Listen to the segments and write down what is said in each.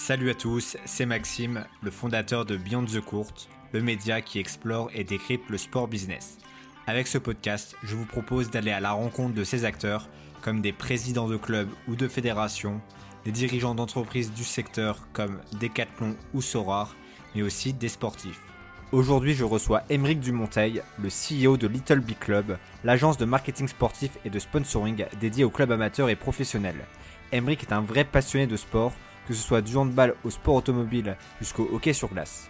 Salut à tous, c'est Maxime, le fondateur de Beyond the Court, le média qui explore et décrypte le sport business. Avec ce podcast, je vous propose d'aller à la rencontre de ces acteurs, comme des présidents de clubs ou de fédérations, des dirigeants d'entreprises du secteur comme Decathlon ou Sorar, mais aussi des sportifs. Aujourd'hui, je reçois Émeric Dumonteil, le CEO de Little Big Club, l'agence de marketing sportif et de sponsoring dédiée aux clubs amateurs et professionnels. Émeric est un vrai passionné de sport, que ce soit du handball au sport automobile jusqu'au hockey sur glace.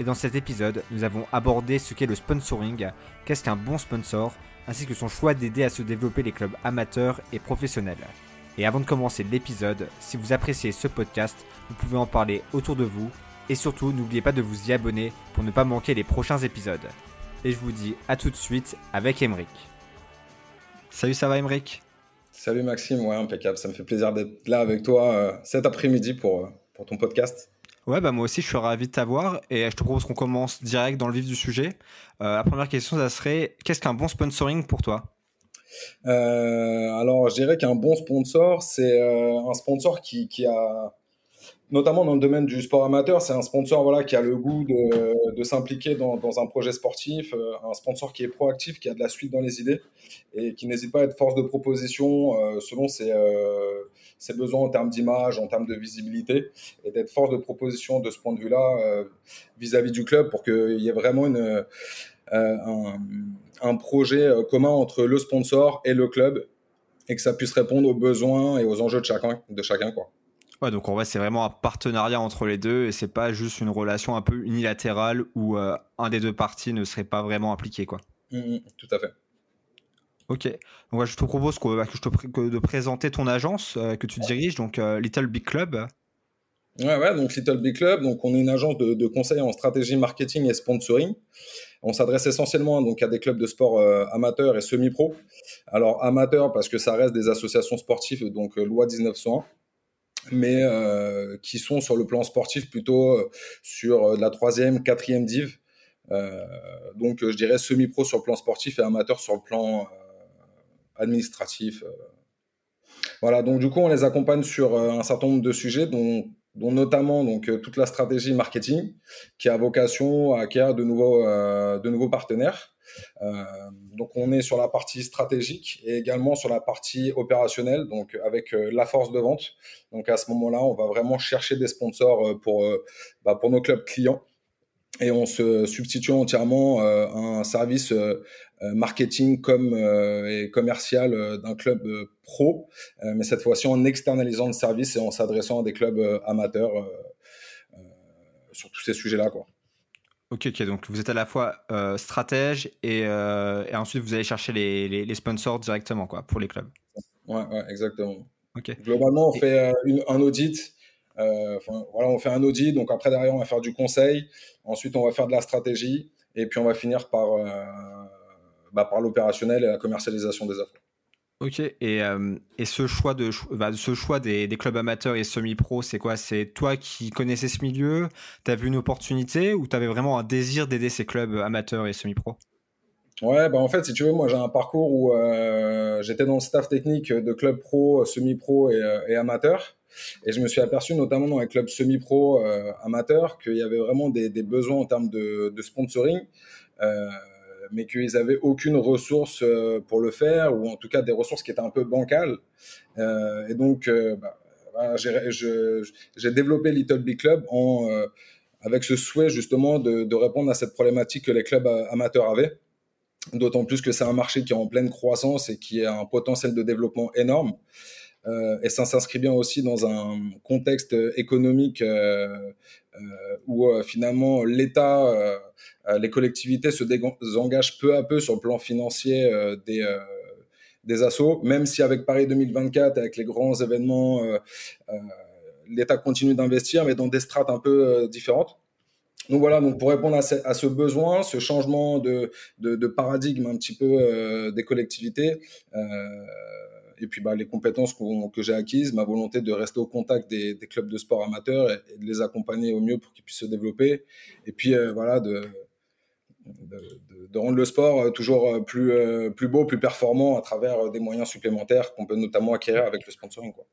Et dans cet épisode, nous avons abordé ce qu'est le sponsoring, qu'est-ce qu'un bon sponsor, ainsi que son choix d'aider à se développer les clubs amateurs et professionnels. Et avant de commencer l'épisode, si vous appréciez ce podcast, vous pouvez en parler autour de vous et surtout, n'oubliez pas de vous y abonner pour ne pas manquer les prochains épisodes. Et je vous dis à tout de suite avec Emeric. Salut, ça va Emeric? Salut Maxime, ouais, impeccable. Ça me fait plaisir d'être là avec toi euh, cet après-midi pour, euh, pour ton podcast. Ouais, bah moi aussi, je suis ravi de t'avoir et je te propose qu'on commence direct dans le vif du sujet. Euh, la première question, ça serait qu'est-ce qu'un bon sponsoring pour toi? Alors, je dirais qu'un bon sponsor, c'est un sponsor qui, qui a notamment dans le domaine du sport amateur, c'est un sponsor voilà, qui a le goût de, de s'impliquer dans, dans, un projet sportif, euh, un sponsor qui est proactif, qui a de la suite dans les idées et qui n'hésite pas à être force de proposition euh, selon ses, euh, ses, besoins en termes d'image, en termes de visibilité, et d'être force de proposition de ce point de vue-là vis-à-vis du club pour qu'il y ait vraiment une, un, un, projet commun entre le sponsor et le club et que ça puisse répondre aux besoins et aux enjeux de chacun. De chacun quoi. Ouais, donc en vrai, c'est vraiment un partenariat entre les deux et c'est pas juste une relation un peu unilatérale où euh, un des deux parties ne serait pas vraiment impliqué, quoi. Mmh, mmh, tout à fait. Ok. Donc je te propose que, bah, que je te de présenter ton agence euh, que tu diriges, donc euh, Little Big Club. Ouais, ouais, donc Little Big Club, donc on est une agence de, de conseil en stratégie marketing et sponsoring. On s'adresse essentiellement donc à des clubs de sport amateurs et semi-pro. Alors amateurs parce que ça reste des associations sportives, donc loi 1901 mais euh, qui sont sur le plan sportif plutôt euh, sur euh, la troisième, quatrième div. donc je dirais semi-pro sur le plan sportif et amateur sur le plan administratif. Voilà, donc du coup on les accompagne sur un certain nombre de sujets dont dont notamment donc toute la stratégie marketing qui a vocation à acquérir de nouveaux de nouveaux partenaires euh, donc on est sur la partie stratégique et également sur la partie opérationnelle, donc avec euh, la force de vente. Donc à ce moment-là, on va vraiment chercher des sponsors euh, pour, bah, pour nos clubs clients et on se substitue entièrement un service marketing comme et commercial d'un club pro, mais cette fois-ci en externalisant le service et en s'adressant à des clubs amateurs sur tous ces sujets-là, quoi. Ok, ok, donc vous êtes à la fois euh, stratège euh, et, ensuite vous allez chercher les, les, sponsors directement quoi, pour les clubs. Ouais, ouais exactement. Ok. Globalement, on fait euh, un audit. voilà, on fait un audit, donc après derrière on va faire du conseil, ensuite on va faire de la stratégie et puis on va finir par, bah, par l'opérationnel et la commercialisation des offres. Ok, et, euh, et ce choix, de, bah, ce choix des, des, clubs amateurs et semi-pro, c'est quoi? C'est toi qui connaissais ce milieu Tu as vu une opportunité ou tu avais vraiment un désir d'aider ces clubs amateurs et semi-pro? Ouais, bah en fait, si tu veux, moi j'ai un parcours où euh, j'étais dans le staff technique de clubs pro, semi-pro et, euh, et amateurs. Et je me suis aperçu, notamment dans les clubs semi-pro amateurs, qu'il y avait vraiment des, besoins en termes de, sponsoring. Euh, mais qu'ils n'avaient aucune ressource euh, pour le faire, ou en tout cas des ressources qui étaient un peu bancales. Euh, et donc, euh, bah, j'ai développé Little Big Club avec ce souhait justement de, répondre à cette problématique que les clubs amateurs avaient. D'autant plus que c'est un marché qui est en pleine croissance et qui a un potentiel de développement énorme. Euh, et ça s'inscrit bien aussi dans un contexte économique euh, euh, où finalement l'État, les collectivités se désengagent peu à peu sur le plan financier des assos, même si avec Paris 2024, avec les grands événements, l'État continue d'investir, mais dans des strates un peu différentes. Donc voilà, donc pour répondre à ce, besoin, ce changement de, paradigme un petit peu des collectivités, et puis bah, les compétences que j'ai acquises, ma volonté de rester au contact des, clubs de sport amateurs et, de les accompagner au mieux pour qu'ils puissent se développer. Et puis euh, voilà, de, de, rendre le sport euh, toujours euh, plus, plus beau, plus performant à travers des moyens supplémentaires qu'on peut notamment acquérir avec le sponsoring. Quoi.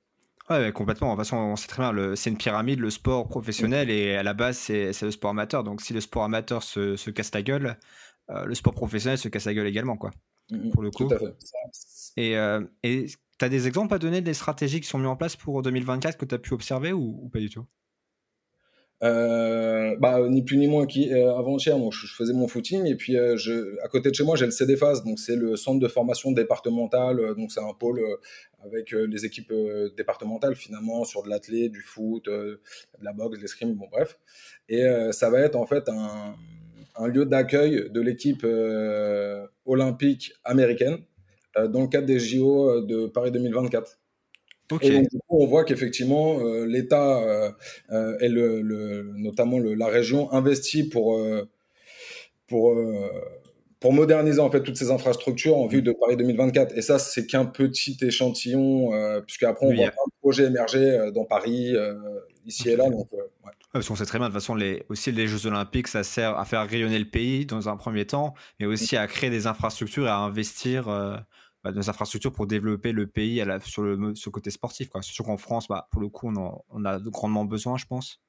Ouais, complètement. De toute façon, on sait très bien, c'est une pyramide, le sport professionnel, et à la base, c'est le sport amateur. Donc, si le sport amateur se, se casse la gueule, euh, le sport professionnel se casse la gueule également, quoi. Mm. Pour le coup. Tout à fait. Et euh, tu as des exemples à donner des stratégies qui sont mises en place pour 2024 que tu as pu observer ou, pas du tout? Euh, bah, ni plus ni moins qu'avant-hier, donc je, faisais mon footing et puis je, à côté de chez moi j'ai le CDFAS, donc c'est le centre de formation départemental, donc c'est un pôle avec les équipes départementales finalement sur de l'athlé, du foot, de la boxe, de l'escrime, bon bref. Et ça va être en fait un, un lieu d'accueil de l'équipe euh, olympique américaine euh, dans le cadre des JO euh, de Paris 2024. Et donc, du coup, on voit qu'effectivement, l'État et le, notamment la région investit pour, pour, pour moderniser en fait toutes ces infrastructures en vue de Paris 2024. Et ça, c'est qu'un petit échantillon, puisqu'après, on voit un projet émerger dans Paris, ici et là. Donc, parce qu'on sait très bien, de toute façon, les, aussi les Jeux Olympiques, ça sert à faire rayonner le pays dans un premier temps, mais aussi à créer des infrastructures et à investir euh, bah, dans des infrastructures pour développer le pays à la, sur, le, sur côté sportif. Quoi. Surtout qu'en France, bah, pour le coup, on, on a grandement besoin, je pense.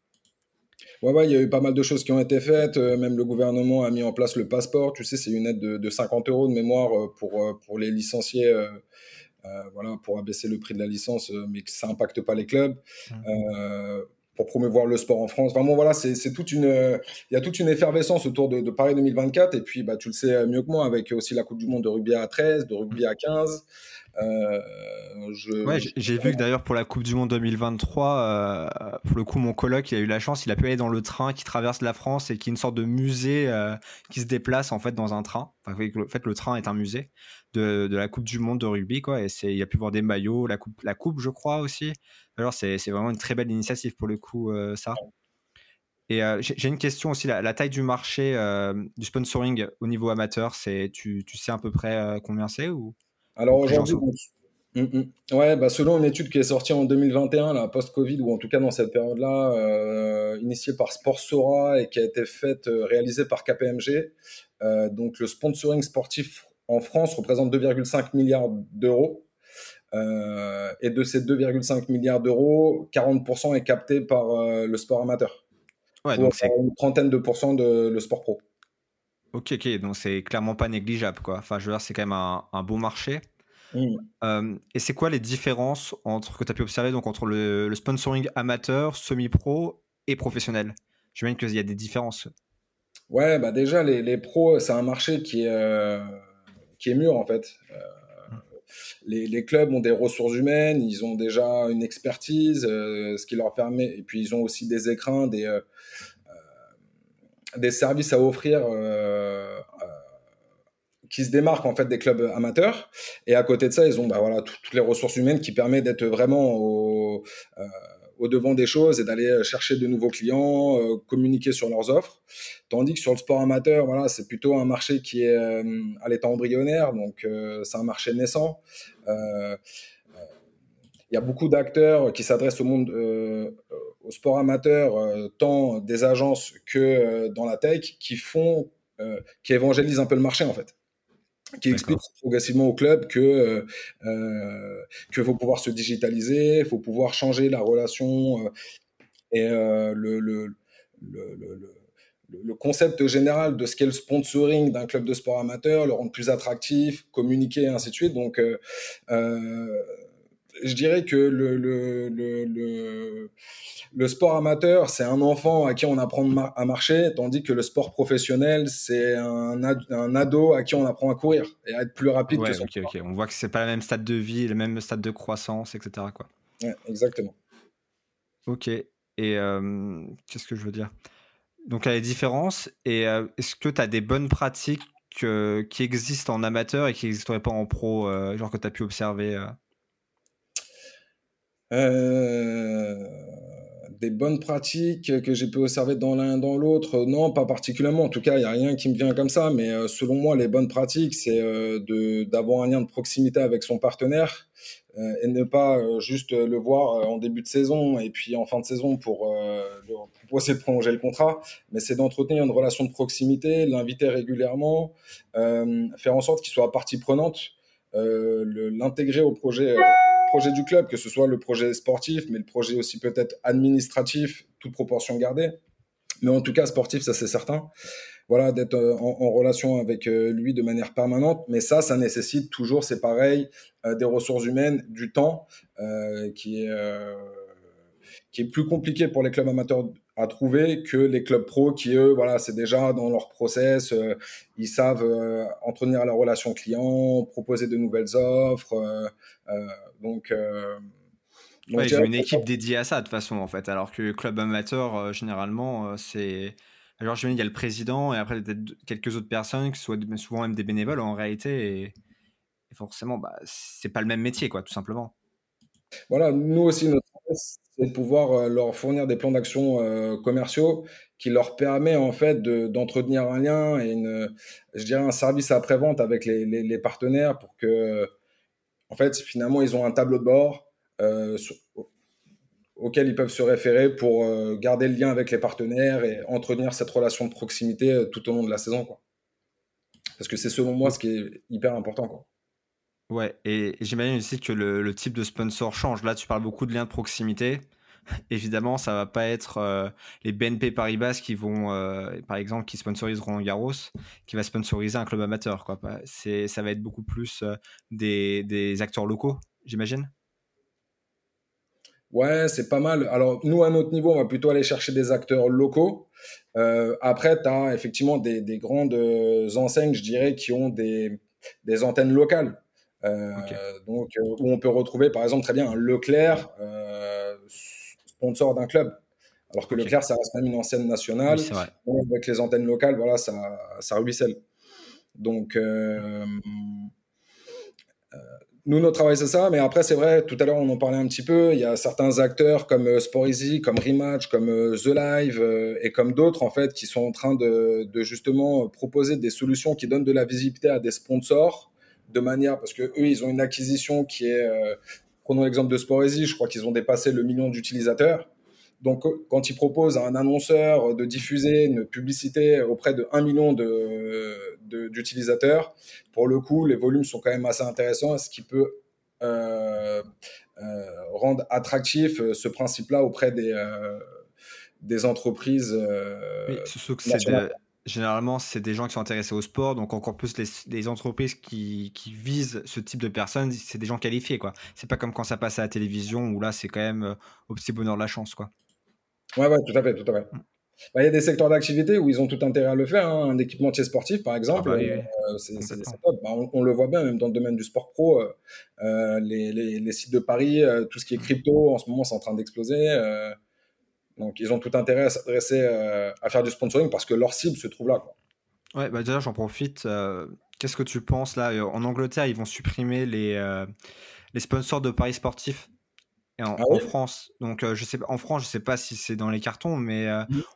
Ouais, ouais, il y a eu pas mal de choses qui ont été faites. Euh, même le gouvernement a mis en place le passeport. Tu sais, c'est une aide de, de, 50 euros de mémoire euh, pour, pour les licenciés. voilà, pour abaisser le prix de la licence, mais que ça n'impacte pas les clubs. Mmh pour promouvoir le sport en France. Vraiment, voilà, c'est toute une, il y a toute une effervescence autour de, Paris 2024. Et puis, bah, tu le sais mieux que moi, avec aussi la Coupe du Monde de rugby à 13, de rugby à 15. Euh, ouais, j'ai vu que d'ailleurs pour la Coupe du Monde 2023, euh, pour le coup, mon coloc, il a eu la chance, il a pu aller dans le train qui traverse la France et qui est une sorte de musée euh, qui se déplace en fait dans un train. en fait, le train est un musée de, de, la Coupe du Monde de rugby, quoi. Et il a pu voir des maillots, la coupe, la coupe, je crois aussi. Alors, c'est vraiment une très belle initiative pour le coup, euh, ça. Et euh, j'ai une question aussi, la, taille du marché euh, du sponsoring au niveau amateur, c'est tu, tu, sais à peu près combien c'est ou? Alors aujourd'hui, mm, mm. ouais, bah selon une étude qui est sortie en 2021, post-Covid, ou en tout cas dans cette période-là, initiée par Sportsora et qui a été faite, réalisée par KPMG, donc le sponsoring sportif en France représente 2,5 milliards d'euros. Euh, et de ces 2,5 milliards d'euros, 40% est capté par euh, le sport amateur. Ouais, donc c'est une trentaine de pourcents de le sport pro. Ok, ok, donc c'est clairement pas négligeable, quoi. Enfin, je veux dire, c'est quand même un, un beau marché. Mmh. Euh, et c'est quoi les différences entre que tu as pu observer donc entre le, sponsoring amateur, semi-pro et professionnel? J'imagine qu'il y a des différences. Ouais, bah déjà les, les pros, c'est un marché qui est qui est mûr en fait les, clubs ont des ressources humaines, ils ont déjà une expertise, euh, ce qui leur permet, et puis ils ont aussi des écrans, des, euh, euh, des services à offrir qui se démarquent en fait des clubs amateurs. Et à côté de ça, ils ont bah, voilà, toutes les ressources humaines qui permettent d'être vraiment au, au devant des choses et d'aller euh, chercher de nouveaux clients, euh, communiquer sur leurs offres. Tandis que sur le sport amateur, voilà, c'est plutôt un marché qui est euh, à l'état embryonnaire, donc c'est un marché naissant. il y a beaucoup d'acteurs qui s'adressent au monde, au sport amateur, tant des agences que dans la tech, qui font, qui évangélisent un peu le marché en fait qui explique progressivement au club que euh, euh, que faut pouvoir se digitaliser, faut pouvoir changer la relation euh, et euh, le, le, le, le, concept général de ce qu'est le sponsoring d'un club de sport amateur, le rendre plus attractif, communiquer, et ainsi de suite. Donc, je dirais que le, le, le, le sport amateur, c'est un enfant à qui on apprend à marcher, tandis que le sport professionnel, c'est un, un, ado à qui on apprend à courir et à être plus rapide que son On voit que c'est pas le même stade de vie, le même stade de croissance, etc. Quoi. exactement. Ok. Et euh, qu'est-ce que je veux dire? Donc, il y a des différences. Et euh, est-ce que tu as des bonnes pratiques euh, qui existent en amateur et qui n'existeraient pas en pro, genre que tu as pu observer des bonnes pratiques que j'ai pu observer dans l'un dans l'autre, non, pas particulièrement. En tout cas, il n'y a rien qui me vient comme ça. Mais euh, selon moi, les bonnes pratiques, c'est euh, d'avoir un lien de proximité avec son partenaire et ne pas juste le voir en début de saison et puis en fin de saison pour, pour proposer de prolonger le contrat. Mais c'est d'entretenir une relation de proximité, l'inviter régulièrement, faire en sorte qu'il soit partie prenante, l'intégrer au projet projet du club, que ce soit le projet sportif, mais le projet aussi peut-être administratif, toute proportion gardée. Mais en tout cas, sportif, ça c'est certain. Voilà, d'être euh, en, relation avec euh, lui de manière permanente. Mais ça, ça nécessite toujours, c'est pareil, euh, des ressources humaines, du temps, qui est qui est plus compliqué pour les clubs amateurs à trouver que les clubs pros qui, eux, voilà, c'est déjà dans leur process, euh, ils savent euh, entretenir la relation client, proposer de nouvelles offres. Euh, donc, donc j'ai une équipe dédiée à ça de toute façon, en fait. Alors que club amateur, généralement, c'est. Alors, je il y a le président et après, peut-être quelques autres personnes qui sont souvent même des bénévoles en réalité. Et, et forcément, bah, c'est pas le même métier, quoi, tout simplement. Voilà, nous aussi, notre c'est de pouvoir euh, leur fournir des plans d'action euh, commerciaux qui leur permet en fait d'entretenir un lien et une, je dirais un service après-vente avec les, partenaires pour que, en fait, finalement, ils ont un tableau de bord euh, auquel ils peuvent se référer pour garder le lien avec les partenaires et entretenir cette relation de proximité tout au long de la saison. Quoi. Parce que c'est selon moi ce qui est hyper important. Quoi. Ouais, et, j'imagine aussi que le, type de sponsor change. Là, tu parles beaucoup de liens de proximité. Évidemment, ça va pas être euh, les BNP Paribas qui vont, euh, par exemple, qui sponsoriseront Garros, qui va sponsoriser un club amateur. Quoi. Ça va être beaucoup plus euh, des, acteurs locaux, j'imagine. Ouais, c'est pas mal. Alors, nous, à notre niveau, on va plutôt aller chercher des acteurs locaux. après, tu as effectivement des, des, grandes enseignes, je dirais, qui ont des antennes locales. Euh, donc, euh, où on peut retrouver par exemple très bien un Leclerc, euh, sponsor d'un club. Alors que Leclerc, ça reste même une ancienne nationale. avec les antennes locales, voilà, ça, ça ruisselle. Donc, nous, notre travail, c'est ça. Mais après, c'est vrai, tout à l'heure, on en parlait un petit peu. Il y a certains acteurs comme Easy, comme Rematch, comme The Live et comme d'autres, en fait, qui sont en train de, de, justement proposer des solutions qui donnent de la visibilité à des sponsors de manière, parce que eux, ils ont une acquisition qui est, euh, prenons l'exemple de Sporezy, je crois qu'ils ont dépassé le million d'utilisateurs. Donc, euh, quand ils proposent à un annonceur de diffuser une publicité auprès de 1 million d'utilisateurs, de, pour le coup, les volumes sont quand même assez intéressants, ce qui peut euh, rendre attractif ce principe-là auprès des, des entreprises. oui, que c'est généralement, c'est des gens qui sont intéressés au sport, donc encore plus les, entreprises qui, visent ce type de personnes, c'est des gens qualifiés, quoi. C'est pas comme quand ça passe à la télévision où là, c'est quand même euh, au petit bonheur de la chance, quoi. Ouais, ouais, tout à fait, tout à fait. Mm. Bah, il y a des secteurs d'activité où ils ont tout intérêt à le faire. Hein. Un équipementier sportif, par exemple, ah bah euh, c'est top. Bah, on, le voit bien, même dans le domaine du sport pro, euh, les, les, sites de Paris, tout ce qui est crypto, en ce moment, c'est en train d'exploser. Donc, ils ont tout intérêt à s'adresser euh, à faire du sponsoring parce que leur cible se trouve là. Quoi. Ouais, bah déjà, j'en profite. Euh, qu'est-ce que tu penses là? Euh, En Angleterre, ils vont supprimer les, les sponsors de paris sportifs. Et en, ah France, donc je sais en France, je sais pas si c'est dans les cartons, mais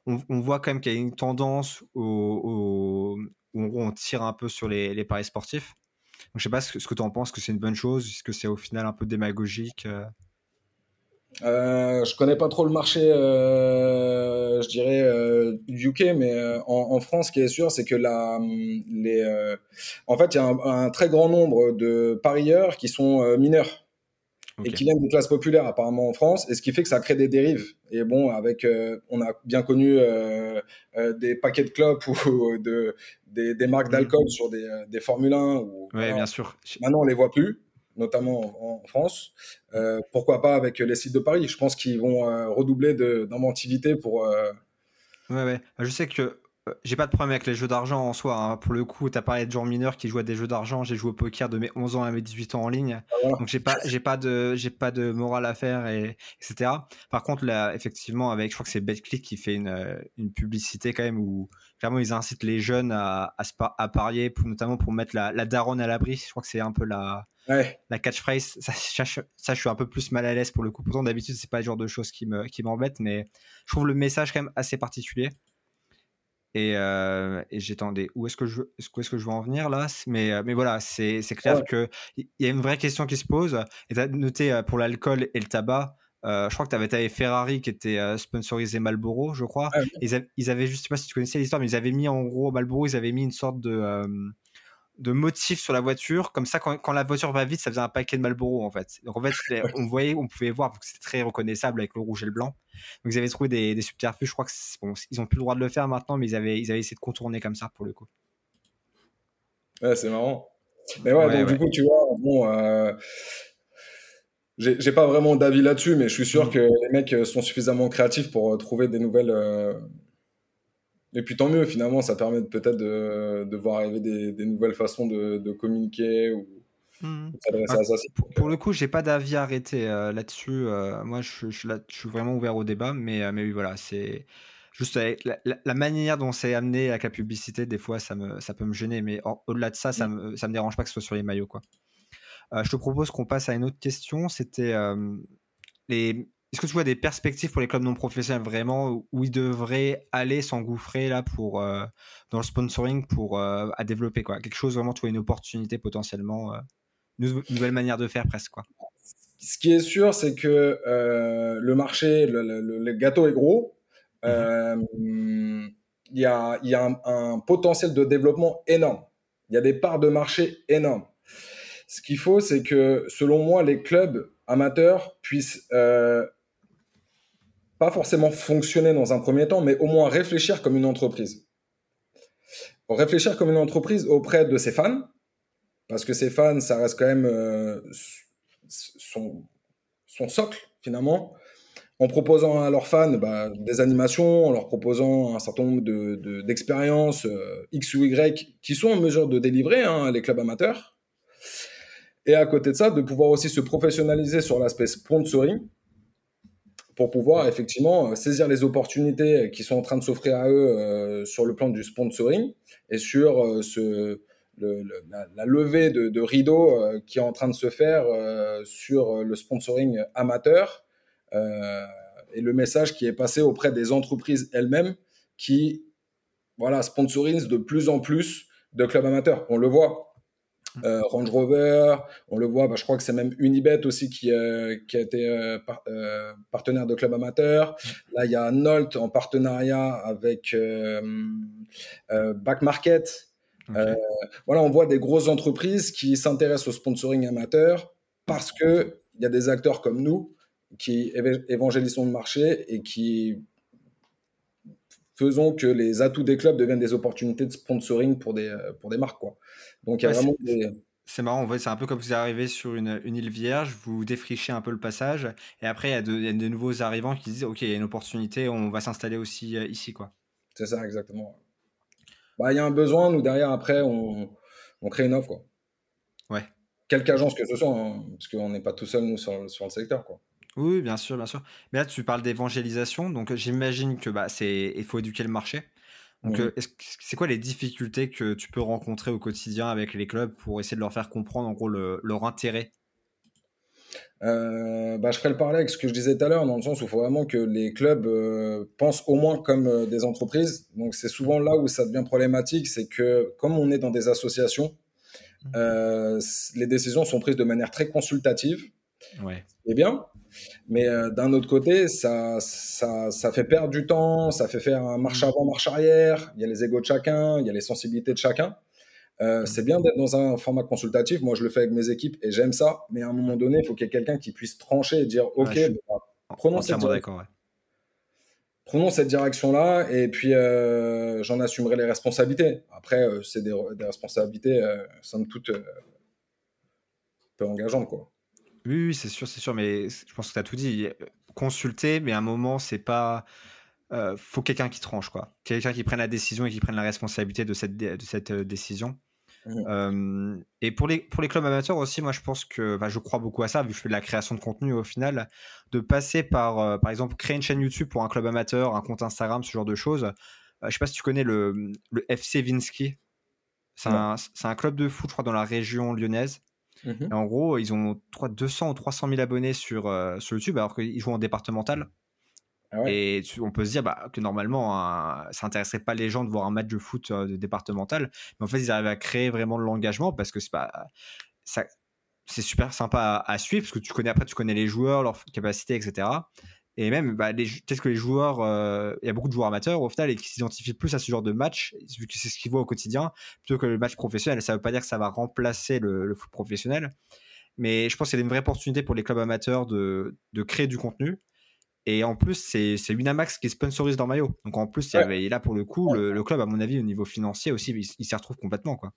mmh. on, voit quand même qu'il y a une tendance où on tire un peu sur les, les paris sportifs. Donc, je sais pas ce que, ce que tu en penses, que c'est une bonne chose, est-ce que c'est au final un peu démagogique euh, je connais pas trop le marché, euh, je dirais euh, UK, mais euh, en, en, France, ce qui est sûr, c'est que la, les, euh, en fait, il y a un, très grand nombre de parieurs qui sont mineurs et qui viennent des classes populaires apparemment en France, et ce qui fait que ça crée des dérives. Et bon, avec, on a bien connu des paquets de clopes ou de, des, des marques mmh. d'alcool sur des, des Formule 1. Ou, ouais, bien sûr. Maintenant, on les voit plus notamment en, France. Euh, pourquoi pas avec les sites de Paris Je pense qu'ils vont euh, redoubler d'inventivité pour. Euh, ouais, ouais. Je sais que j'ai pas de problème avec les jeux d'argent en soi. Hein. Pour le coup, tu as parlé de gens mineurs qui jouent à des jeux d'argent. J'ai joué au poker de mes 11 ans à mes 18 ans en ligne. Ah, Donc j'ai pas, j'ai pas de, j'ai pas de morale à faire et etc. Par contre, là, effectivement, avec, je crois que c'est BetClick qui fait une, une publicité quand même où clairement ils incitent les jeunes à, à, à parier, pour, notamment pour mettre la, la daronne à l'abri. Je crois que c'est un peu la, la catchphrase, ça, ça, je suis un peu plus mal à l'aise pour le coup. Pourtant, d'habitude, c'est pas le genre de choses qui me, qui m'embêtent, mais je trouve le message quand même assez particulier. Et, euh, et où est-ce que je est-ce que je veux en venir là? Mais euh, mais voilà c'est c'est clair qu'il que il y a une vraie question qui se pose. Et tu as noté euh, pour l'alcool et le tabac je crois que tu avais, Ferrari qui était sponsorisé Marlboro je crois. Ils, avaient, ils, avaient je sais pas si tu connaissais l'histoire mais ils avaient mis en gros Marlboro ils avaient mis une sorte de de motifs sur la voiture. Comme ça, quand, la voiture va vite, ça faisait un paquet de Marlboro en fait. Donc en fait, on voyait, on pouvait voir, que c'était très reconnaissable avec le rouge et le blanc. Donc ils avaient trouvé des, des subterfuges. Je crois que bon, ils ont plus le droit de le faire maintenant, mais ils avaient, ils avaient essayé de contourner comme ça pour le coup. Ouais, c'est marrant. Mais ouais, donc du coup, tu vois, bon, euh, j'ai pas vraiment d'avis là-dessus, mais je suis sûr mm. que les mecs euh, sont suffisamment créatifs pour euh, trouver des nouvelles. Et puis tant mieux, finalement, ça permet peut-être de, de, voir arriver des, des nouvelles façons de, de communiquer ou mm. s'adresser à ça. Pour, le coup, j'ai pas d'avis arrêté là-dessus. moi, je, je, là, je, suis vraiment ouvert au débat, mais, mais oui, voilà, c'est juste la, manière dont c'est amené avec la publicité, des fois, ça, me, ça peut me gêner. Mais au-delà de ça, ça mmh. me, ça me dérange pas que ce soit sur les maillots. Quoi. Euh, je te propose qu'on passe à une autre question. C'était euh, les. Est-ce que tu vois des perspectives pour les clubs non professionnels vraiment où ils devraient aller s'engouffrer là pour euh, dans le sponsoring pour à développer quoi? Quelque chose vraiment tu vois une opportunité potentiellement une nouvelle manière de faire presque quoi. Ce qui est sûr c'est que le marché le, gâteau est gros euh, il y a, y a un, potentiel de développement énorme. Il y a des parts de marché énormes. Ce qu'il faut, c'est que, selon moi, les clubs amateurs puissent euh, pas forcément fonctionner dans un premier temps, mais au moins réfléchir comme une entreprise. Réfléchir comme une entreprise auprès de ses fans, parce que ses fans, ça reste quand même euh, son, socle, finalement en proposant à leurs fans bah, des animations, en leur proposant un certain nombre d'expériences de, euh, X ou Y qui sont en mesure de délivrer hein, les clubs amateurs. Et à côté de ça, de pouvoir aussi se professionnaliser sur l'aspect sponsoring pour pouvoir effectivement saisir les opportunités qui sont en train de s'offrir à eux euh, sur le plan du sponsoring et sur euh, ce, la, levée de, de rideau qui est en train de se faire sur le sponsoring amateur euh, et le message qui est passé auprès des entreprises elles-mêmes qui voilà, sponsorisent de plus en plus de clubs amateurs. On le voit. Euh, Range Rover, on le voit, bah, je crois que c'est même Unibet aussi qui, euh, qui a été partenaire de clubs amateurs. Là, il y a Nolt en partenariat avec Back Market. voilà, on voit des grosses entreprises qui s'intéressent au sponsoring amateur parce qu'il y a des acteurs comme nous qui évangélisons le marché et qui faisons que les atouts des clubs deviennent des opportunités de sponsoring pour des, pour des marques. Quoi. Donc, il y a vraiment C'est marrant, c'est un peu comme vous arrivez sur une, une, île vierge, vous défrichez un peu le passage, et après, il y, a de, nouveaux arrivants qui disent Ok, il y a une opportunité, on va s'installer aussi euh, ici. quoi. C'est ça, exactement. Bah, il y a un besoin, nous, derrière, après, on, on crée une offre. Quoi. Ouais. Quelque agence que ce soit, hein, parce qu'on n'est pas tout seul, nous, sur, sur le secteur. Quoi. Oui, bien sûr, bien sûr. Mais là, tu parles d'évangélisation, donc j'imagine que bah, c'est il faut éduquer le marché. Donc, c'est quoi les difficultés que tu peux rencontrer au quotidien avec les clubs pour essayer de leur faire comprendre en gros leur intérêt? Euh, bah, je ferai le parallèle avec ce que je disais tout à l'heure, dans le sens où il faut vraiment que les clubs euh, pensent au moins comme des entreprises. Donc c'est souvent là où ça devient problématique, c'est que comme on est dans des associations, mmh. les décisions sont prises de manière très consultative. Ouais. C'est bien, mais euh, d'un autre côté, ça, ça, ça, fait perdre du temps, ça fait faire un marche avant, marche arrière. Il y a les égos de chacun, il y a les sensibilités de chacun. Euh, mm. c'est bien d'être dans un format consultatif. Moi, je le fais avec mes équipes et j'aime ça. Mais à un moment donné, il faut qu'il y ait quelqu'un qui puisse trancher et dire OK, bah, prenons, cette direction. prenons cette direction-là et puis euh, j'en assumerai les responsabilités. Après, c'est des, des, responsabilités, somme toute, peu engageantes. Quoi. Oui, c'est sûr, c'est sûr, mais je pense que tu as tout dit. Consulter, mais à un moment, c'est pas. Euh, faut quelqu'un qui tranche, quoi. Quelqu'un qui prenne la décision et qui prenne la responsabilité de cette, de cette euh, décision. Mmh. et pour les, pour les clubs amateurs aussi, moi je pense que je crois beaucoup à ça, vu que je fais de la création de contenu au final, de passer par, euh, par exemple, créer une chaîne YouTube pour un club amateur, un compte Instagram, ce genre de choses. je sais pas si tu connais le, le FC Vinsky. C'est un, un, club de foot, je crois, dans la région lyonnaise. Mmh en gros, ils ont 200 ou 300 000 abonnés sur, euh, sur YouTube alors qu'ils jouent en départemental. Ah Et on peut se dire bah, que normalement, ça n'intéresserait pas les gens de voir un match de foot euh, de départemental. Mais en fait, ils arrivent à créer vraiment de l'engagement parce que c'est pas. Ça, c'est super sympa à, suivre parce que tu connais après tu connais les joueurs leur capacité etc Et même, bah, peut-être que les joueurs, il y a beaucoup de joueurs amateurs au final et qui s'identifient plus à ce genre de match, vu que c'est ce qu'ils voient au quotidien, plutôt que le match professionnel. Ça ne veut pas dire que ça va remplacer le, foot professionnel, mais je pense qu'il y a une vraie opportunité pour les clubs amateurs de, de créer du contenu. Et en plus, c'est Winamax qui sponsorise leur maillot. Donc en plus, et là, pour le coup, le, club, à mon avis, au niveau financier aussi, il, s'y retrouve complètement. Quoi.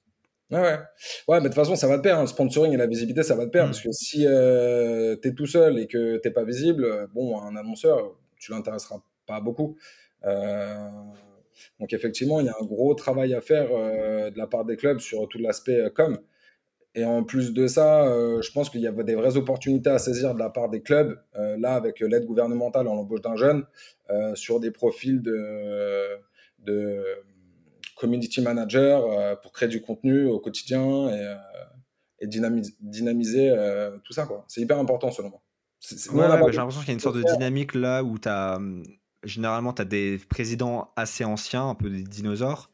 Ouais, ouais. Ouais, mais de toute façon, ça va de pair. Hein. Le sponsoring et la visibilité, ça va de pair. Mm. Parce que si euh, tu es tout seul et que tu pas visible, bon, un annonceur, tu l'intéresseras pas beaucoup. Euh, donc, effectivement, il y a un gros travail à faire euh, de la part des clubs sur tout l'aspect com. Et en plus de ça, je pense qu'il y a des vraies opportunités à saisir de la part des clubs, là, avec l'aide gouvernementale en l'embauche d'un jeune, sur des profils de, de community manager euh, pour créer du contenu au quotidien et, euh, dynamiser, euh, tout ça. C'est hyper important selon moi. Ouais, j'ai l'impression qu'il y a une sorte de dynamique là où tu as généralement tu as des présidents assez anciens, un peu des dinosaures,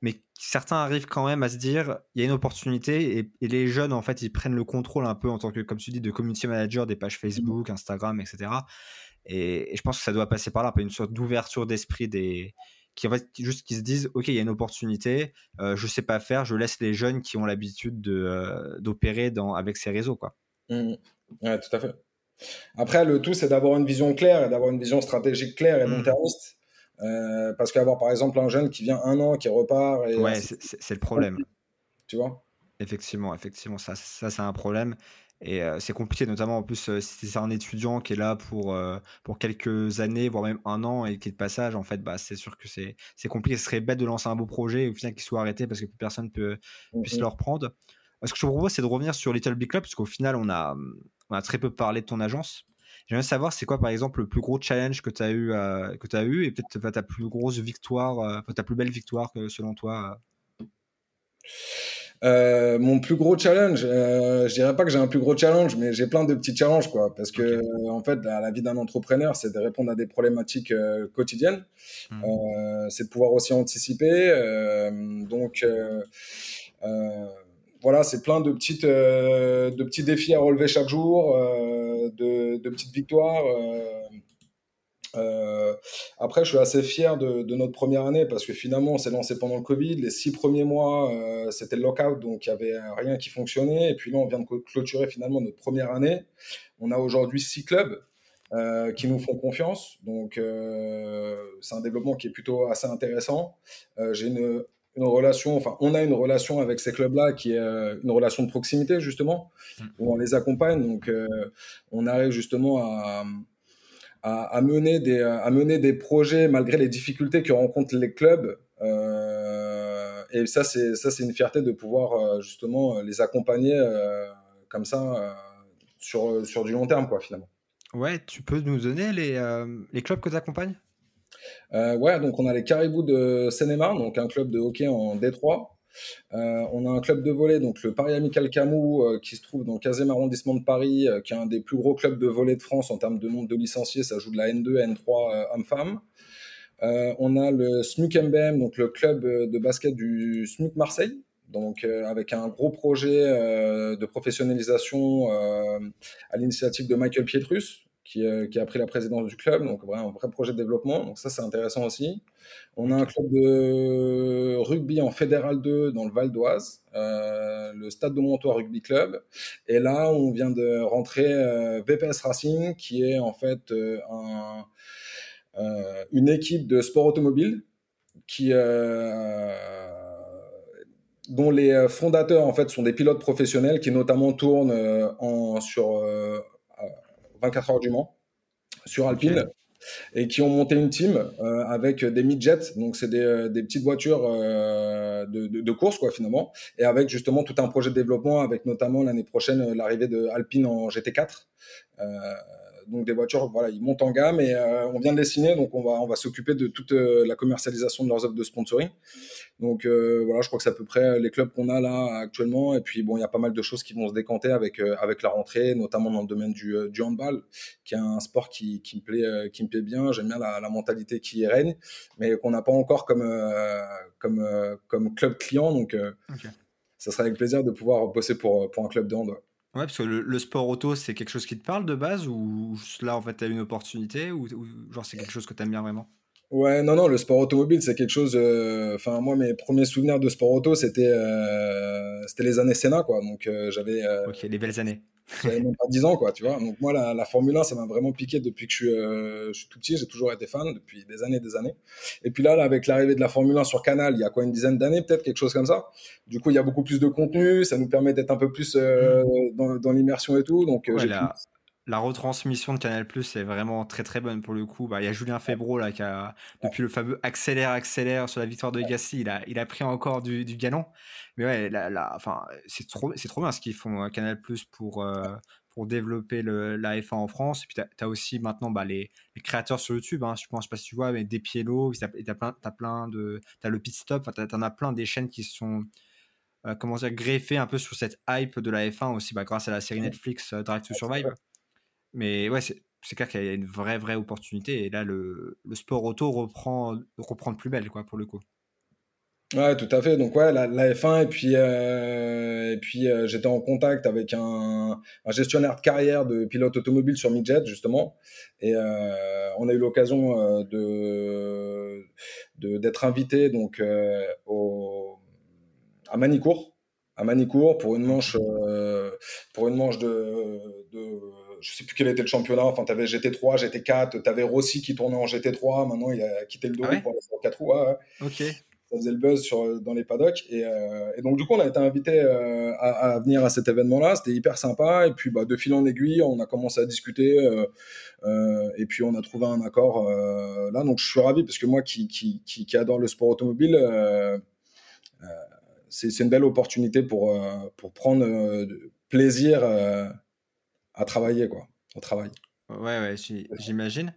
mais certains arrivent quand même à se dire il y a une opportunité et, les jeunes en fait ils prennent le contrôle un peu en tant que comme tu dis de community manager des pages Facebook, Instagram, etc. Et, et je pense que ça doit passer par là, une sorte d'ouverture d'esprit des, qui en fait juste qui se disent ok il y a une opportunité euh, je sais pas faire je laisse les jeunes qui ont l'habitude de euh, d'opérer dans avec ces réseaux quoi. Mmh. ouais, tout à fait. Après le tout c'est d'avoir une vision claire et d'avoir une vision stratégique claire et mmh. long-termiste. Euh, parce qu'avoir par exemple un jeune qui vient un an qui repart et ouais c'est le problème. Tu vois? Effectivement effectivement ça ça c'est un problème et c'est compliqué, notamment en plus, si c'est un étudiant qui est là pour, pour quelques années, voire même un an et qui est de passage, en fait, bah, c'est sûr que c'est, c'est compliqué. Ce serait bête de lancer un beau projet et au final qu'il soit arrêté parce que plus personne peut, puisse mmh le reprendre. Ce que je te propose, c'est de revenir sur Little Big Club, parce qu'au final, on a, on a très peu parlé de ton agence. J'aimerais savoir, c'est quoi, par exemple, le plus gros challenge que tu as eu, que as eu et peut-être ta plus grosse victoire, ta plus belle victoire, selon toi euh, mon plus gros challenge, euh, je dirais pas que j'ai un plus gros challenge, mais j'ai plein de petits challenges, quoi. Parce que, euh, en fait, la, vie d'un entrepreneur, c'est de répondre à des problématiques euh, quotidiennes. Euh, c'est de pouvoir aussi anticiper. donc, voilà, c'est plein de petites, de petits défis à relever chaque jour, de, de, petites victoires. Euh, après, je suis assez fier de, notre première année parce que finalement, on s'est lancé pendant le Covid. Les six premiers mois, euh, c'était le lockout, donc il n'y avait rien qui fonctionnait. Et puis là, on vient de clôturer finalement notre première année. On a aujourd'hui six clubs euh, qui nous font confiance. Donc, c'est un développement qui est plutôt assez intéressant. J'ai une, une, relation, enfin, on a une relation avec ces clubs-là qui est une relation de proximité, justement, mmh. où on les accompagne. Donc, on arrive justement à à, mener des, à mener des projets malgré les difficultés que rencontrent les clubs. Euh, et ça, c'est ça, c'est une fierté de pouvoir euh, justement les accompagner euh, comme ça sur, sur du long terme, quoi, finalement. Ouais, tu peux nous donner les, les clubs que tu accompagnes Ouais, donc on a les Caribous de Seine-et-Marne, donc un club de hockey en Détroit. Euh, on a un club de volley, donc le Paris Amical Camou, euh, qui se trouve dans le 15e arrondissement de Paris, euh, qui est un des plus gros clubs de volley de France en termes de nombre de licenciés. Ça joue de la N2 à N3 hommes-femmes. on a le SMUC MBM, donc le club de basket du SMUC Marseille, avec un gros projet de professionnalisation à l'initiative de Michael Pietrus, qui, qui, a pris la présidence du club, donc un vrai projet de développement. Donc ça, c'est intéressant aussi. On a un club de rugby en Fédéral 2 dans le Val d'Oise, euh, le Stade de Montois Rugby Club. Et là, on vient de rentrer euh, VPS Racing, qui est en fait euh, une équipe de sport automobile dont les fondateurs en fait sont des pilotes professionnels qui notamment tournent en, sur 24 heures du Mans sur Alpine et qui ont monté une team euh, avec des midjets, donc c'est des, euh, des, petites voitures euh, de, de, de, course quoi finalement, et avec justement tout un projet de développement avec notamment l'année prochaine l'arrivée de Alpine en GT4 donc des voitures, voilà, ils montent en gamme et on vient de les signer, donc on va, on va s'occuper de toute la commercialisation de leurs offres de sponsoring. Donc euh, voilà, je crois que c'est à peu près les clubs qu'on a là actuellement. Et puis bon, il y a pas mal de choses qui vont se décanter avec avec la rentrée, notamment dans le domaine du, du handball, qui est un sport qui, qui me plaît, qui me plaît bien. J'aime bien la, la, mentalité qui y règne, mais qu'on n'a pas encore comme comme comme club client. Donc ça serait avec plaisir de pouvoir bosser pour pour un club de handball. Ouais, parce que le, sport auto, c'est quelque chose qui te parle de base ou là, en fait, tu as une opportunité ou, genre c'est quelque chose que tu aimes bien vraiment? Ouais, non, non, le sport automobile, c'est quelque chose. Euh, enfin, moi, mes premiers souvenirs de sport auto, c'était euh, c'était les années Sénat, quoi. Donc, euh, j'avais. ok, les belles années. J'avais même pas 10 ans, quoi, tu vois. Donc, moi, la, la Formule 1, ça m'a vraiment piqué depuis que je suis, je suis tout petit. J'ai toujours été fan depuis des années des années. Et puis là, là avec l'arrivée de la Formule 1 sur Canal, il y a quoi, une dizaine d'années, peut-être, quelque chose comme ça. Du coup, il y a beaucoup plus de contenu. Ça nous permet d'être un peu plus mmh. dans, dans l'immersion et tout. Donc, j'ai la retransmission de Canal Plus est vraiment très très bonne pour le coup. Bah, il y a Julien Febro là qui a depuis le fameux accélère accélère sur la victoire de Gasly, il a, il a pris encore du, du galon. Mais ouais, la, enfin c'est trop c'est trop bien ce qu'ils font euh, Canal Plus pour euh, pour développer le, la F1 en France. Et puis tu as, aussi maintenant bah, les, les, créateurs sur YouTube. Hein, je pense sais pas si tu vois, mais des Pielo, tu as, plein, as plein de as le pit stop. Tu en as plein des chaînes qui sont euh, comment dire greffées un peu sur cette hype de la F1 aussi, bah, grâce à la série Netflix Drive to Survive. Mais ouais, c'est clair qu'il y a une vraie, vraie opportunité. Et là, le, le, sport auto reprend, reprend de plus belle, quoi, pour le coup. Ouais, tout à fait. Donc ouais, la, la F1 et puis euh, et puis euh, j'étais en contact avec un, un, gestionnaire de carrière de pilote automobile sur Midjet justement, et euh, on a eu l'occasion de d'être invité donc au, à Manicourt, à Manicourt pour une manche pour une manche de, de je sais plus quel était le championnat. Enfin, tu avais GT3, GT4, tu avais Rossi qui tournait en GT3. Maintenant, il a quitté le dos ah pour aller sur 4 roues. Ok. Ça faisait le buzz sur, dans les paddocks. Et, euh, et donc, du coup, on a été invité euh, à, à, venir à cet événement-là. C'était hyper sympa. Et puis, bah, de fil en aiguille, on a commencé à discuter. Euh, et puis, on a trouvé un accord là. Donc, je suis ravi parce que moi qui, qui, qui, qui adore le sport automobile, c'est une belle opportunité pour, pour prendre plaisir à travailler, quoi, au travail. Ouais, ouais, j'imagine.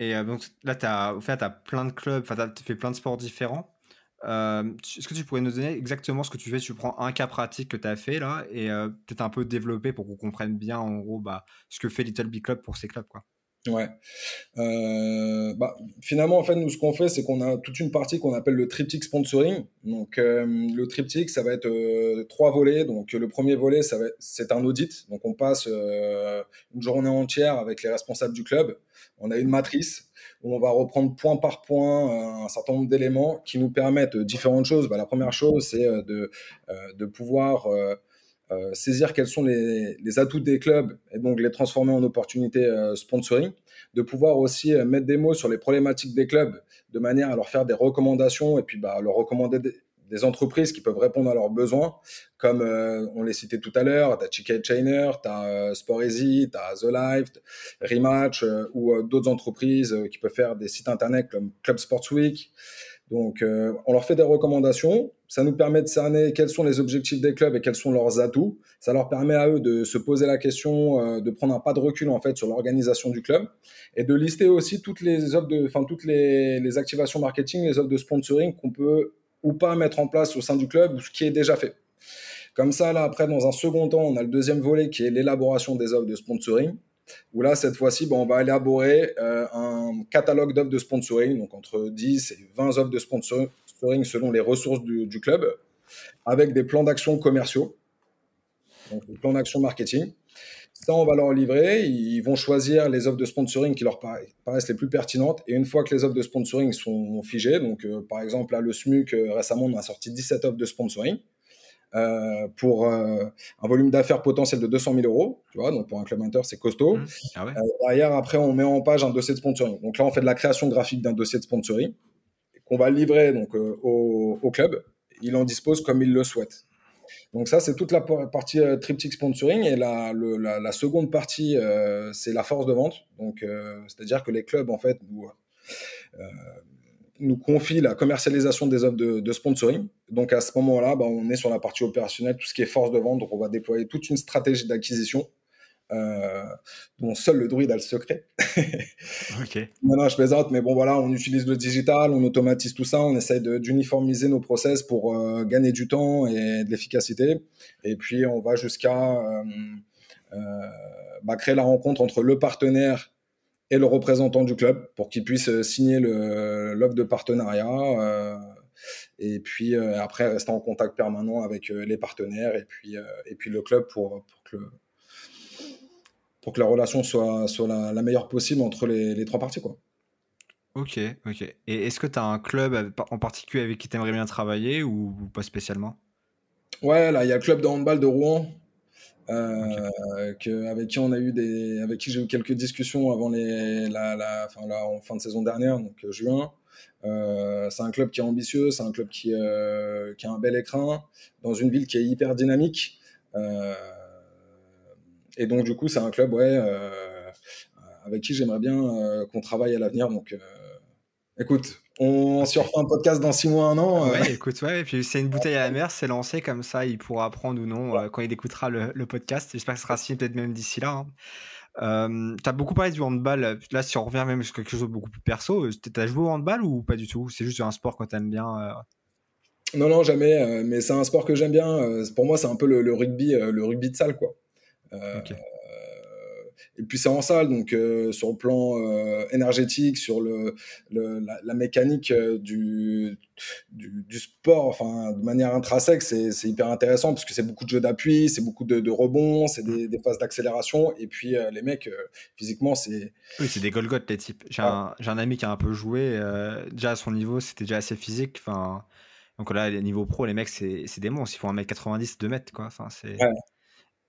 Et euh, donc là, tu as, fait, as plein de clubs, tu as fait plein de sports différents. Euh, est-ce que tu pourrais nous donner exactement ce que tu fais? Tu prends un cas pratique que tu as fait là et euh, peut-être un peu développer pour qu'on comprenne bien en gros bah, ce que fait Little Big Club pour ces clubs. Quoi. Ouais. Euh, bah, finalement, en fait, nous, ce qu'on fait, c'est qu'on a toute une partie qu'on appelle le triptyque sponsoring. Donc, euh, le triptyque, ça va être euh, trois volets. Donc, le premier volet, ça va c'est un audit. Donc, on passe euh, une journée entière avec les responsables du club. On a une matrice où on va reprendre point par point un certain nombre d'éléments qui nous permettent différentes choses. Bah, la première chose, c'est de, de pouvoir euh, saisir quels sont les, atouts des clubs et donc les transformer en opportunités euh, sponsoring, de pouvoir aussi euh, mettre des mots sur les problématiques des clubs de manière à leur faire des recommandations et puis bah, leur recommander des, entreprises qui peuvent répondre à leurs besoins, comme euh, on les citait tout à l'heure, tu as Chicken Chainer, tu as euh, Easy, tu as The Life, Rematch ou d'autres entreprises qui peuvent faire des sites internet comme Club Sports Week. Donc, euh, on leur fait des recommandations. Ça nous permet de cerner quels sont les objectifs des clubs et quels sont leurs atouts. Ça leur permet à eux de se poser la question, euh, de prendre un pas de recul en fait sur l'organisation du club et de lister aussi toutes les offres de, enfin toutes les, activations marketing, les offres de sponsoring qu'on peut ou pas mettre en place au sein du club ou ce qui est déjà fait. Comme ça, là, après, dans un second temps, on a le deuxième volet qui est l'élaboration des offres de sponsoring où là, cette fois-ci, bon, on va élaborer euh, un catalogue d'offres de sponsoring, donc entre 10 et 20 offres de sponsoring selon les ressources du, du club, avec des plans d'action commerciaux, donc des plans d'action marketing. Ça, on va leur livrer. Ils vont choisir les offres de sponsoring qui leur paraissent les plus pertinentes. Et une fois que les offres de sponsoring sont figées, donc euh, par exemple, là, le SMUC, euh, récemment, on a sorti 17 offres de sponsoring. Euh, pour euh, un volume d'affaires potentiel de 200 000 euros. Tu vois, donc pour un club hunter, c'est costaud. Mmh. Ah ouais. euh, derrière, après, on met en page un dossier de sponsoring. Donc là, on fait de la création graphique d'un dossier de sponsoring qu'on va livrer donc euh, au, club. Il en dispose comme il le souhaite. Donc ça, c'est toute la partie euh, triptyque sponsoring. Et la, la, seconde partie, c'est la force de vente. Donc, c'est-à-dire que les clubs, en fait, nous, nous confie la commercialisation des offres de, de sponsoring. Donc à ce moment-là, bah, on est sur la partie opérationnelle, tout ce qui est force de vente. Donc on va déployer toute une stratégie d'acquisition euh, dont seul le druide a le secret. ok. Non, non, je plaisante, mais bon voilà, on utilise le digital, on automatise tout ça, on essaye d'uniformiser nos process pour euh, gagner du temps et de l'efficacité. Et puis on va jusqu'à euh, euh bah, créer la rencontre entre le partenaire et le représentant du club pour qu'il puisse signer l'offre de partenariat. Et puis après, rester en contact permanent avec les partenaires et puis, et puis le club pour, pour que pour que la relation soit, soit la, meilleure possible entre les, trois parties. Quoi. Ok, ok. Et est-ce que tu as un club en particulier avec qui tu aimerais bien travailler ou, pas spécialement? Ouais, là, il y a le club de handball de Rouen. Euh, que, avec qui on a eu des, avec qui j'ai eu quelques discussions avant les, la, la, fin, la, en fin de saison dernière, donc euh, juin. Euh, c'est un club qui est ambitieux, c'est un club qui, qui a un bel écrin dans une ville qui est hyper dynamique. Et donc du coup, c'est un club, ouais, avec qui j'aimerais bien qu'on travaille à l'avenir. Donc Écoute, on s'y refait un podcast dans six mois, un an. Euh. Ouais, écoute, ouais, et puis c'est une bouteille à la mer, c'est lancé comme ça, il pourra apprendre ou non euh, quand il écoutera le, podcast. J'espère que ce sera signé peut-être même d'ici là. Hein. Euh, tu as beaucoup parlé du handball. Là, si on revient même sur quelque chose de beaucoup plus perso, tu as joué au handball ou pas du tout? C'est juste un sport que tu aimes bien Non, non, jamais. mais c'est un sport que j'aime bien. pour moi, c'est un peu le, rugby, le rugby de salle, quoi. Et puis c'est en salle, donc euh, sur le plan euh, énergétique, sur le, la, mécanique euh, du, du, sport, enfin de manière intrinsèque, c'est hyper intéressant parce que c'est beaucoup de jeux d'appui, c'est beaucoup de, rebonds, c'est des, des, phases d'accélération. Et puis les mecs, physiquement, c'est. Oui, c'est des Golgoth les types. J'ai un, un, ami qui a un peu joué, déjà à son niveau, c'était déjà assez physique. Enfin. Donc là, niveau pro, les mecs, c'est des monstres. Ils font 1m90, 2 mètres, quoi. Enfin, c'est.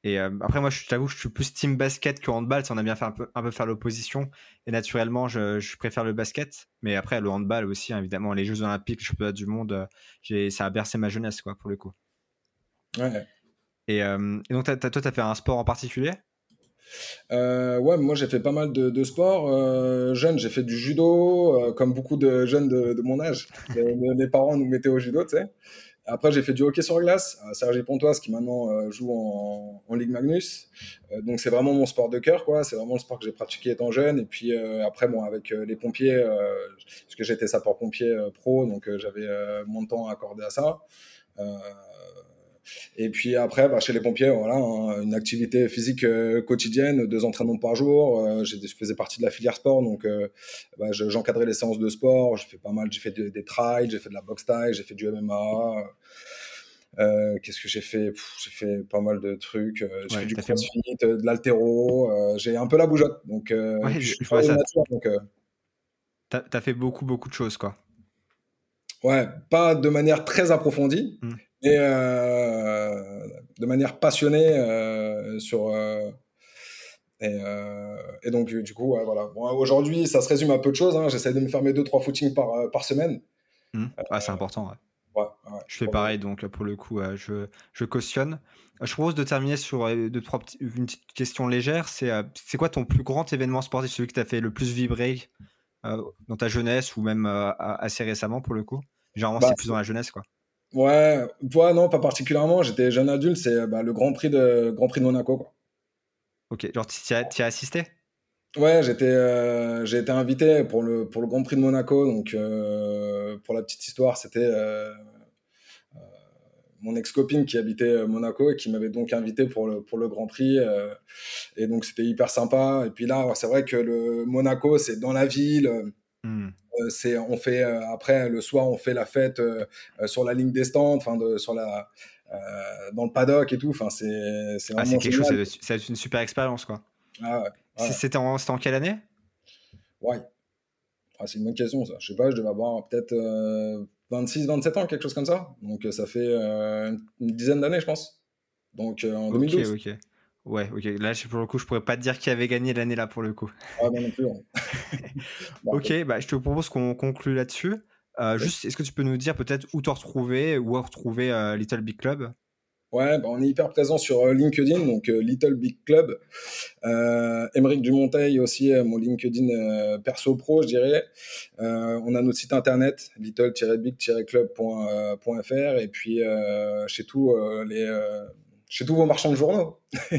Et euh, après, moi, je t'avoue, je suis plus team basket que handball. Si on a bien fait un peu, un peu faire l'opposition. Et naturellement, je, je, préfère le basket. Mais après, le handball aussi, hein, évidemment. Les Jeux Olympiques, le championnat du monde, euh, ça a bercé ma jeunesse, quoi, pour le coup. Ouais. Et, euh, et donc, toi, tu as fait un sport en particulier? Ouais, moi j'ai fait pas mal de, de sports. jeune, j'ai fait du judo, comme beaucoup de jeunes de, de mon âge. mes parents nous mettaient au judo, tu sais. Après, j'ai fait du hockey sur glace à Sergi Pontoise, qui maintenant euh, joue en, en, Ligue Magnus. Euh, donc, c'est vraiment mon sport de cœur, quoi. C'est vraiment le sport que j'ai pratiqué étant jeune. Et puis, euh, après, bon, avec les pompiers, parce que j'étais sapeur-pompier pro, donc j'avais mon temps accordé à ça. Et puis après, bah, chez les pompiers, voilà, hein, une activité physique euh, quotidienne, deux entraînements par jour. Euh, je faisais partie de la filière sport, donc euh, bah, j'encadrais les séances de sport. J'ai fait pas mal, j'ai fait des trails, j'ai fait de la boxe taille, j'ai fait du MMA. Qu'est-ce que j'ai fait? J'ai fait pas mal de trucs. j'ai fait du crossfit, de l'altéro. j'ai un peu la bougeotte, donc ouais, je, ça. donc T'as as fait beaucoup, beaucoup de choses, quoi. Ouais, pas de manière très approfondie, mmh et euh, de manière passionnée euh, sur. Euh, et, donc, du coup, voilà. Aujourd'hui, ça se résume à peu de choses. Hein. J'essaie de me faire mes deux, trois footings par, par semaine. Mmh. Ah, c'est important, ouais. je fais pareil, donc pour le coup, je, je, cautionne. Je propose de terminer sur deux, trois une petite question légère. C'est c'est quoi ton plus grand événement sportif, celui qui t'a fait le plus vibrer dans ta jeunesse ou même assez récemment pour le coup? Généralement, bah, c'est plus dans la jeunesse, quoi. Ouais, toi, non, pas particulièrement. J'étais jeune adulte, c'est bah, le Grand Prix de Grand Prix de Monaco. Quoi. Ok, genre tu as, as, assisté? Ouais, j'étais, euh, j'ai été invité pour le, pour le Grand Prix de Monaco. Donc, euh, pour la petite histoire, c'était euh, mon ex-copine qui habitait Monaco et qui m'avait donc invité pour le, pour le Grand Prix. et donc, c'était hyper sympa. Et puis là, c'est vrai que le Monaco, c'est dans la ville. Hmm. Euh, c'est on fait euh, après le soir on fait la fête euh, sur la ligne des stands, enfin de, sur la dans le paddock et tout. Enfin c'est c'est ah, quelque chose, c'est une super expérience quoi. Ah c'était en, en quelle année? Ouais. Ah, c'est une bonne question, ça. Je sais pas, je devais avoir peut-être 26, 27 ans, quelque chose comme ça. Donc, ça fait une dizaine d'années, je pense. Donc, en 2012. Ok, ok. Ouais, ok. Là, pour le coup, je pourrais pas te dire qui avait gagné l'année là pour le coup. Ah, non, non plus. ok, bah, je te propose qu'on conclue là-dessus. Euh, juste, est-ce que tu peux nous dire peut-être où te retrouver, où retrouver euh, Little Big Club? Ouais, bah, on est hyper présent sur euh, LinkedIn, donc Little Big Club. Euh, Émeric Dumonteil aussi, mon LinkedIn perso pro, je dirais. on a notre site internet, little-big-club.fr, et puis chez tout les chez tous vos marchands de journaux.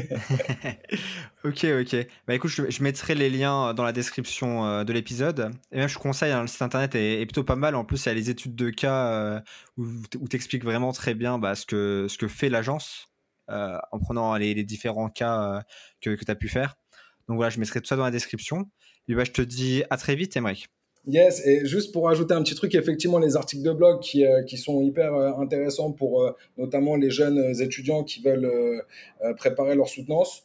ok, ok. Bah écoute, je, mettrai les liens dans la description euh, de l'épisode. Et même, je conseille, hein, le site internet est, plutôt pas mal. En plus, il y a les études de cas euh, où tu expliques vraiment très bien bah, ce, que, ce que fait l'agence euh, en prenant les, différents cas que, que tu as pu faire. Donc voilà, je mettrai tout ça dans la description. Et bah, je te dis à très vite, Emmerich. Yes, et juste pour ajouter un petit truc, effectivement, les articles de blog qui, euh, qui sont hyper euh, intéressants pour euh, notamment les jeunes étudiants qui veulent préparer leur soutenance,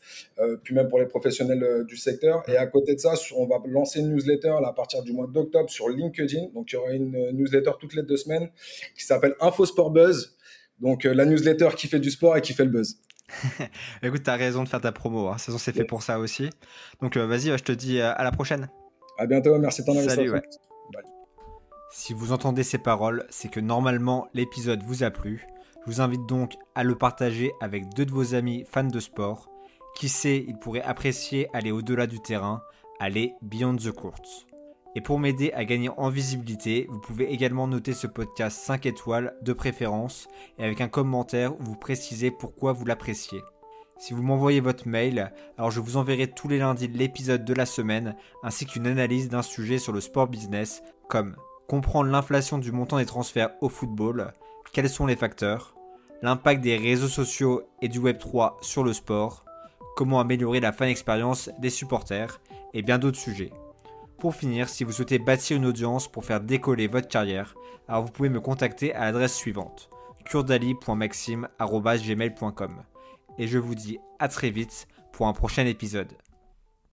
puis même pour les professionnels du secteur. Et à côté de ça, on va lancer une newsletter là, à partir du mois d'octobre sur LinkedIn. Donc, il y aura une newsletter toutes les deux semaines qui s'appelle Info Sport Buzz. Donc, la newsletter qui fait du sport et qui fait le buzz. Écoute, tu as raison de faire ta promo. Hein. Saison, c'est fait pour ça aussi. Donc, vas-y, je te dis à la prochaine. À bientôt, merci de ton Salut, Si vous entendez ces paroles, c'est que normalement l'épisode vous a plu. Je vous invite donc à le partager avec deux de vos amis fans de sport. Qui sait, ils pourraient apprécier aller au-delà du terrain, aller beyond the court. Et pour m'aider à gagner en visibilité, vous pouvez également noter ce podcast 5 étoiles de préférence et avec un commentaire où vous précisez pourquoi vous l'appréciez. Si vous m'envoyez votre mail, alors je vous enverrai tous les lundis l'épisode de la semaine ainsi qu'une analyse d'un sujet sur le sport business comme comprendre l'inflation du montant des transferts au football, quels sont les facteurs, l'impact des réseaux sociaux et du Web3 sur le sport, comment améliorer la fan expérience des supporters et bien d'autres sujets. Pour finir, si vous souhaitez bâtir une audience pour faire décoller votre carrière, alors vous pouvez me contacter à l'adresse suivante kurdali.maxime.gmail.com et je vous dis à très vite pour un prochain épisode.